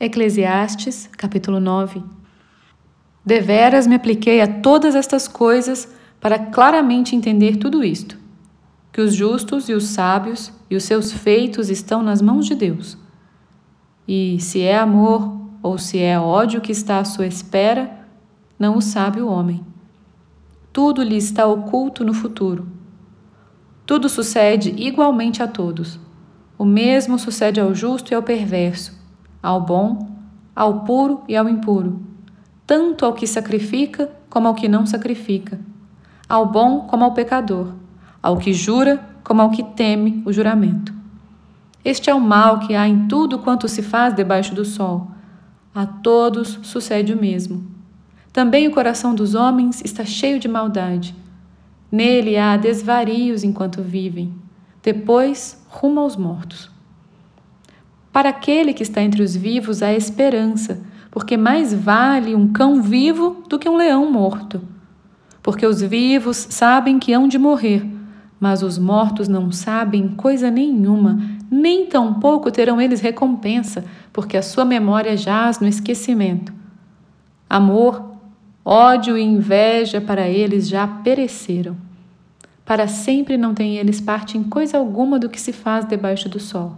Eclesiastes, capítulo 9. Deveras me apliquei a todas estas coisas para claramente entender tudo isto: que os justos e os sábios e os seus feitos estão nas mãos de Deus. E se é amor ou se é ódio que está à sua espera, não o sabe o homem. Tudo lhe está oculto no futuro. Tudo sucede igualmente a todos. O mesmo sucede ao justo e ao perverso ao bom, ao puro e ao impuro, tanto ao que sacrifica como ao que não sacrifica, ao bom como ao pecador, ao que jura como ao que teme o juramento. Este é o mal que há em tudo quanto se faz debaixo do sol. A todos sucede o mesmo. Também o coração dos homens está cheio de maldade. Nele há desvarios enquanto vivem, depois rumo aos mortos. Para aquele que está entre os vivos há esperança, porque mais vale um cão vivo do que um leão morto. Porque os vivos sabem que hão de morrer, mas os mortos não sabem coisa nenhuma, nem tampouco terão eles recompensa, porque a sua memória jaz no esquecimento. Amor, ódio e inveja para eles já pereceram. Para sempre não têm eles parte em coisa alguma do que se faz debaixo do sol.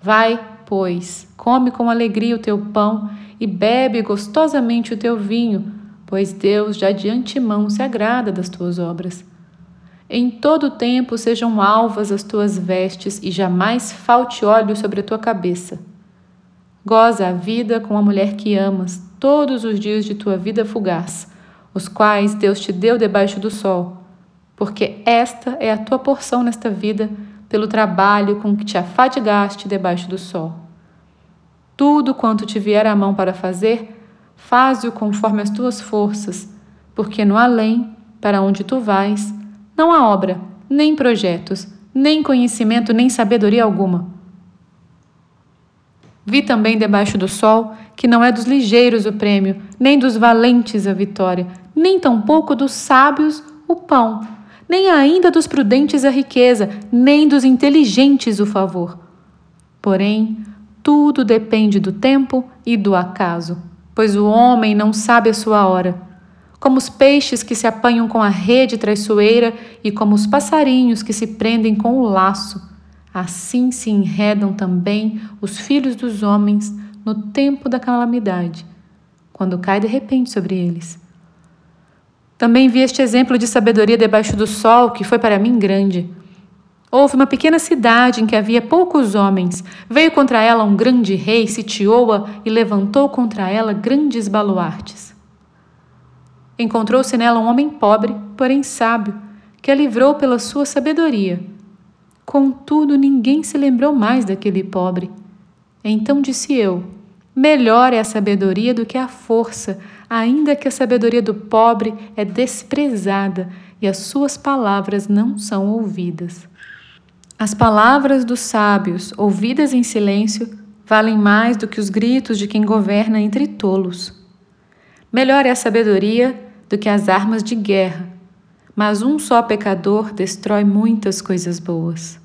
Vai, pois, come com alegria o teu pão e bebe gostosamente o teu vinho, pois Deus já de antemão se agrada das tuas obras. Em todo tempo sejam alvas as tuas vestes e jamais falte óleo sobre a tua cabeça. Goza a vida com a mulher que amas todos os dias de tua vida fugaz, os quais Deus te deu debaixo do sol, porque esta é a tua porção nesta vida pelo trabalho com que te afadigaste debaixo do sol. Tudo quanto te vier à mão para fazer, faze-o conforme as tuas forças, porque no além, para onde tu vais, não há obra, nem projetos, nem conhecimento, nem sabedoria alguma. Vi também debaixo do sol que não é dos ligeiros o prêmio, nem dos valentes a vitória, nem tampouco dos sábios o pão, nem ainda dos prudentes a riqueza, nem dos inteligentes o favor. Porém, tudo depende do tempo e do acaso, pois o homem não sabe a sua hora. Como os peixes que se apanham com a rede traiçoeira e como os passarinhos que se prendem com o laço, assim se enredam também os filhos dos homens no tempo da calamidade, quando cai de repente sobre eles. Também vi este exemplo de sabedoria debaixo do sol, que foi para mim grande. Houve uma pequena cidade em que havia poucos homens. Veio contra ela um grande rei, sitiou-a e levantou contra ela grandes baluartes. Encontrou-se nela um homem pobre, porém sábio, que a livrou pela sua sabedoria. Contudo, ninguém se lembrou mais daquele pobre. Então disse eu: Melhor é a sabedoria do que a força, ainda que a sabedoria do pobre é desprezada e as suas palavras não são ouvidas. As palavras dos sábios, ouvidas em silêncio, valem mais do que os gritos de quem governa entre tolos. Melhor é a sabedoria do que as armas de guerra, mas um só pecador destrói muitas coisas boas.